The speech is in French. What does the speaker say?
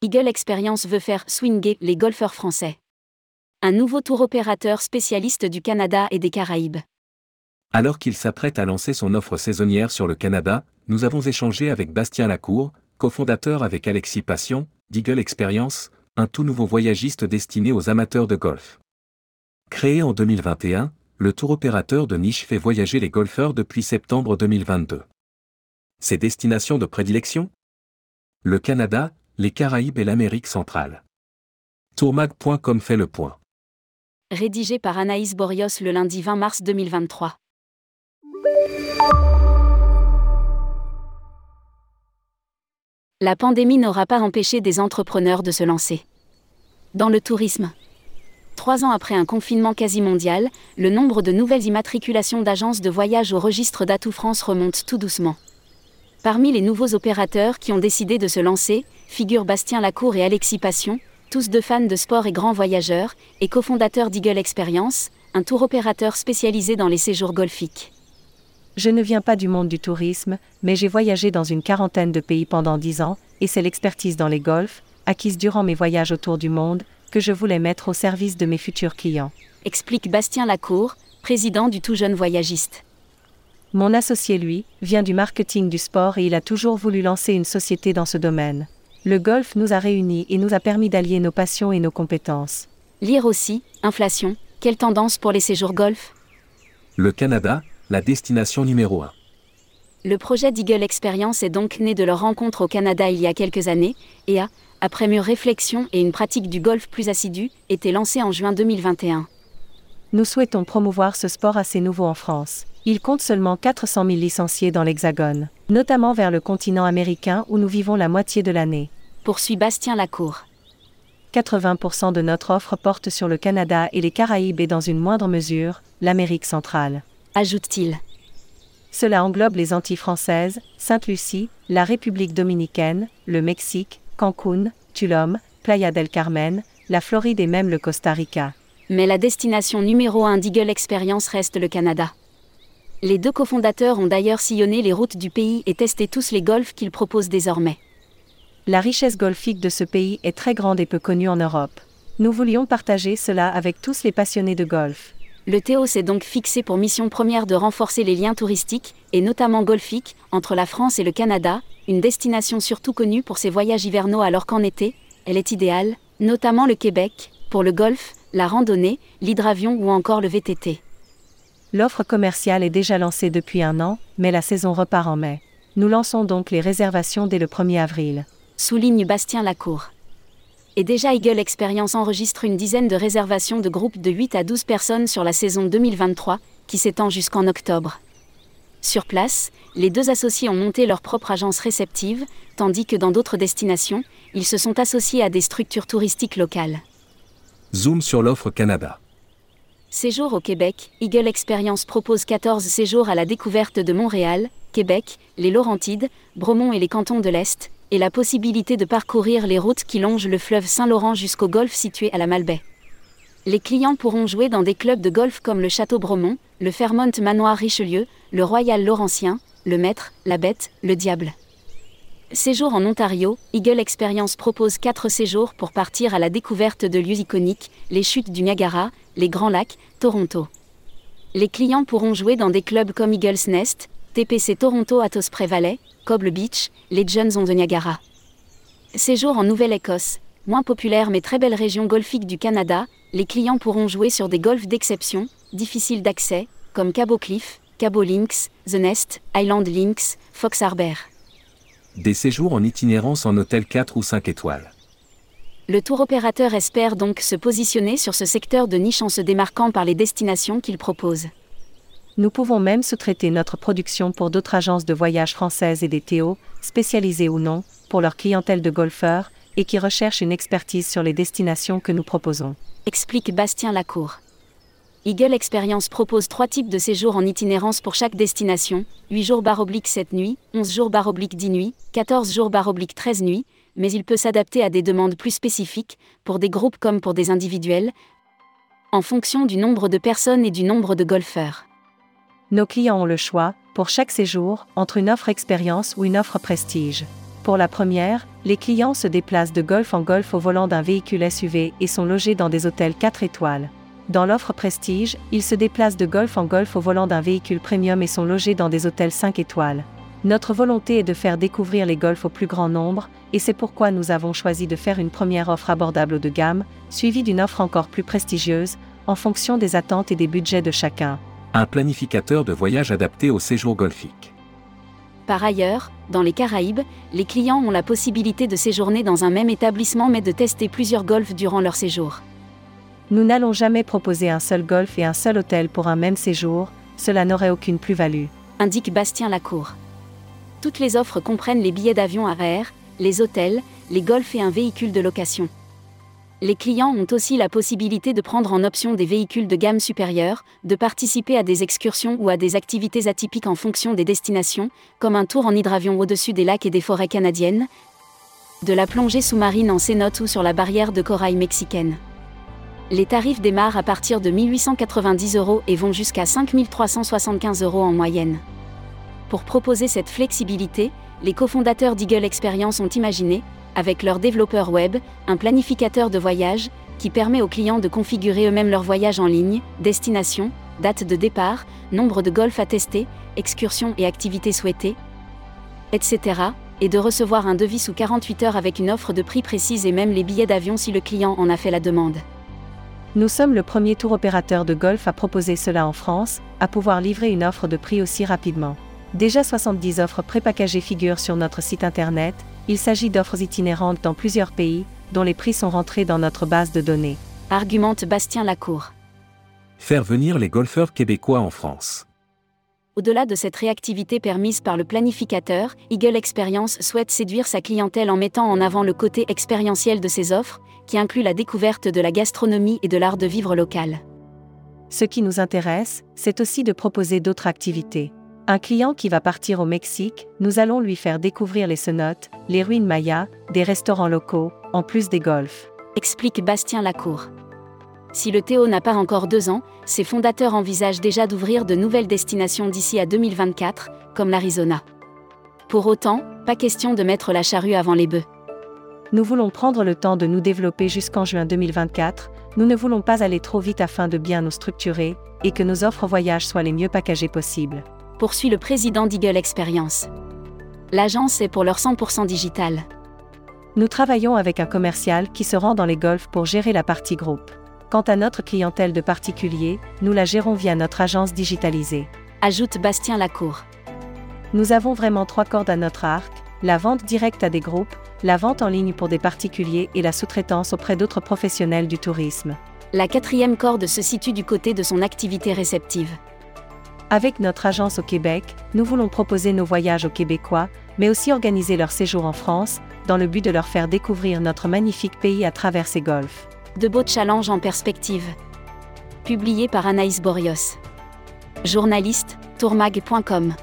Eagle Experience veut faire swinger les golfeurs français. Un nouveau tour opérateur spécialiste du Canada et des Caraïbes. Alors qu'il s'apprête à lancer son offre saisonnière sur le Canada, nous avons échangé avec Bastien Lacour, cofondateur avec Alexis Passion, d'Eagle Experience, un tout nouveau voyagiste destiné aux amateurs de golf. Créé en 2021, le tour opérateur de niche fait voyager les golfeurs depuis septembre 2022. Ses destinations de prédilection? Le Canada, les Caraïbes et l'Amérique centrale. Tourmag.com fait le point. Rédigé par Anaïs Borios le lundi 20 mars 2023. La pandémie n'aura pas empêché des entrepreneurs de se lancer. Dans le tourisme. Trois ans après un confinement quasi mondial, le nombre de nouvelles immatriculations d'agences de voyage au registre d'Atout France remonte tout doucement. Parmi les nouveaux opérateurs qui ont décidé de se lancer, figurent Bastien Lacour et Alexis Passion, tous deux fans de sport et grands voyageurs, et cofondateurs d'Eagle Experience, un tour opérateur spécialisé dans les séjours golfiques. Je ne viens pas du monde du tourisme, mais j'ai voyagé dans une quarantaine de pays pendant dix ans, et c'est l'expertise dans les golfs, acquise durant mes voyages autour du monde, que je voulais mettre au service de mes futurs clients. Explique Bastien Lacour, président du tout jeune voyagiste. Mon associé, lui, vient du marketing du sport et il a toujours voulu lancer une société dans ce domaine. Le golf nous a réunis et nous a permis d'allier nos passions et nos compétences. Lire aussi, inflation, quelle tendance pour les séjours golf? Le Canada, la destination numéro 1. Le projet d'Eagle Experience est donc né de leur rencontre au Canada il y a quelques années, et a, après mûre réflexion et une pratique du golf plus assidue, été lancé en juin 2021. Nous souhaitons promouvoir ce sport assez nouveau en France. Il compte seulement 400 000 licenciés dans l'Hexagone, notamment vers le continent américain où nous vivons la moitié de l'année. Poursuit Bastien Lacour. 80% de notre offre porte sur le Canada et les Caraïbes et dans une moindre mesure, l'Amérique centrale. Ajoute-t-il. Cela englobe les Antilles françaises, Sainte-Lucie, la République dominicaine, le Mexique, Cancun, Tulum, Playa del Carmen, la Floride et même le Costa Rica. Mais la destination numéro 1 d'Eagle Experience reste le Canada. Les deux cofondateurs ont d'ailleurs sillonné les routes du pays et testé tous les golfs qu'ils proposent désormais. La richesse golfique de ce pays est très grande et peu connue en Europe. Nous voulions partager cela avec tous les passionnés de golf. Le Théo s'est donc fixé pour mission première de renforcer les liens touristiques, et notamment golfiques, entre la France et le Canada, une destination surtout connue pour ses voyages hivernaux alors qu'en été, elle est idéale, notamment le Québec, pour le golf, la randonnée, l'hydravion ou encore le VTT. L'offre commerciale est déjà lancée depuis un an, mais la saison repart en mai. Nous lançons donc les réservations dès le 1er avril. Souligne Bastien Lacour. Et déjà Eagle Experience enregistre une dizaine de réservations de groupes de 8 à 12 personnes sur la saison 2023, qui s'étend jusqu'en octobre. Sur place, les deux associés ont monté leur propre agence réceptive, tandis que dans d'autres destinations, ils se sont associés à des structures touristiques locales. Zoom sur l'offre Canada. Séjour au Québec, Eagle Experience propose 14 séjours à la découverte de Montréal, Québec, les Laurentides, Bromont et les cantons de l'Est, et la possibilité de parcourir les routes qui longent le fleuve Saint-Laurent jusqu'au golfe situé à la Malbaie. Les clients pourront jouer dans des clubs de golf comme le Château Bromont, le Fairmont Manoir Richelieu, le Royal Laurentien, le Maître, la Bête, le Diable. Séjour en Ontario, Eagle Experience propose 4 séjours pour partir à la découverte de lieux iconiques, les chutes du Niagara, les Grands Lacs, Toronto. Les clients pourront jouer dans des clubs comme Eagles Nest, TPC Toronto at Osprey Valley, Cobble Beach, les Jones on the Niagara. Séjour en Nouvelle-Écosse, moins populaire mais très belle région golfique du Canada, les clients pourront jouer sur des golfs d'exception, difficiles d'accès, comme Cabo Cliff, Cabo Links, The Nest, Island Links, Fox Harbor des séjours en itinérance en hôtel 4 ou 5 étoiles. Le tour opérateur espère donc se positionner sur ce secteur de niche en se démarquant par les destinations qu'il propose. Nous pouvons même sous-traiter notre production pour d'autres agences de voyage françaises et des Théo, spécialisées ou non, pour leur clientèle de golfeurs, et qui recherchent une expertise sur les destinations que nous proposons. Explique Bastien Lacour. Eagle Experience propose trois types de séjours en itinérance pour chaque destination 8 jours baroblique 7 nuits, 11 jours baroblique 10 nuits, 14 jours baroblique 13 nuits, mais il peut s'adapter à des demandes plus spécifiques, pour des groupes comme pour des individuels, en fonction du nombre de personnes et du nombre de golfeurs. Nos clients ont le choix, pour chaque séjour, entre une offre expérience ou une offre prestige. Pour la première, les clients se déplacent de golf en golf au volant d'un véhicule SUV et sont logés dans des hôtels 4 étoiles. Dans l'offre Prestige, ils se déplacent de golf en golf au volant d'un véhicule premium et sont logés dans des hôtels 5 étoiles. Notre volonté est de faire découvrir les golfs au plus grand nombre, et c'est pourquoi nous avons choisi de faire une première offre abordable haut de gamme, suivie d'une offre encore plus prestigieuse, en fonction des attentes et des budgets de chacun. Un planificateur de voyage adapté au séjour golfique. Par ailleurs, dans les Caraïbes, les clients ont la possibilité de séjourner dans un même établissement mais de tester plusieurs golfs durant leur séjour. Nous n'allons jamais proposer un seul golf et un seul hôtel pour un même séjour, cela n'aurait aucune plus-value. Indique Bastien Lacour. Toutes les offres comprennent les billets d'avion à air, les hôtels, les golfs et un véhicule de location. Les clients ont aussi la possibilité de prendre en option des véhicules de gamme supérieure, de participer à des excursions ou à des activités atypiques en fonction des destinations, comme un tour en hydravion au-dessus des lacs et des forêts canadiennes, de la plongée sous-marine en cénote ou sur la barrière de corail mexicaine. Les tarifs démarrent à partir de 1890 euros et vont jusqu'à 5375 euros en moyenne. Pour proposer cette flexibilité, les cofondateurs d'Eagle Experience ont imaginé, avec leur développeur web, un planificateur de voyage, qui permet aux clients de configurer eux-mêmes leur voyage en ligne, destination, date de départ, nombre de golf à tester, excursions et activités souhaitées, etc., et de recevoir un devis sous 48 heures avec une offre de prix précise et même les billets d'avion si le client en a fait la demande. Nous sommes le premier tour opérateur de golf à proposer cela en France, à pouvoir livrer une offre de prix aussi rapidement. Déjà 70 offres prépackagées figurent sur notre site internet, il s'agit d'offres itinérantes dans plusieurs pays, dont les prix sont rentrés dans notre base de données. Argumente Bastien Lacour. Faire venir les golfeurs québécois en France. Au-delà de cette réactivité permise par le planificateur, Eagle Experience souhaite séduire sa clientèle en mettant en avant le côté expérientiel de ses offres, qui inclut la découverte de la gastronomie et de l'art de vivre local. Ce qui nous intéresse, c'est aussi de proposer d'autres activités. Un client qui va partir au Mexique, nous allons lui faire découvrir les cenotes, les ruines mayas, des restaurants locaux, en plus des golfs. Explique Bastien Lacour. Si le Théo n'a pas encore deux ans, ses fondateurs envisagent déjà d'ouvrir de nouvelles destinations d'ici à 2024, comme l'Arizona. Pour autant, pas question de mettre la charrue avant les bœufs. Nous voulons prendre le temps de nous développer jusqu'en juin 2024, nous ne voulons pas aller trop vite afin de bien nous structurer, et que nos offres voyage soient les mieux packagées possibles poursuit le président d'Eagle Experience. L'agence est pour leur 100% digital. Nous travaillons avec un commercial qui se rend dans les golfs pour gérer la partie groupe. Quant à notre clientèle de particuliers, nous la gérons via notre agence digitalisée. Ajoute Bastien Lacour. Nous avons vraiment trois cordes à notre arc, la vente directe à des groupes, la vente en ligne pour des particuliers et la sous-traitance auprès d'autres professionnels du tourisme. La quatrième corde se situe du côté de son activité réceptive. Avec notre agence au Québec, nous voulons proposer nos voyages aux Québécois, mais aussi organiser leur séjour en France, dans le but de leur faire découvrir notre magnifique pays à travers ses golfs. De beaux challenges en perspective. Publié par Anaïs Borios. Journaliste, tourmag.com.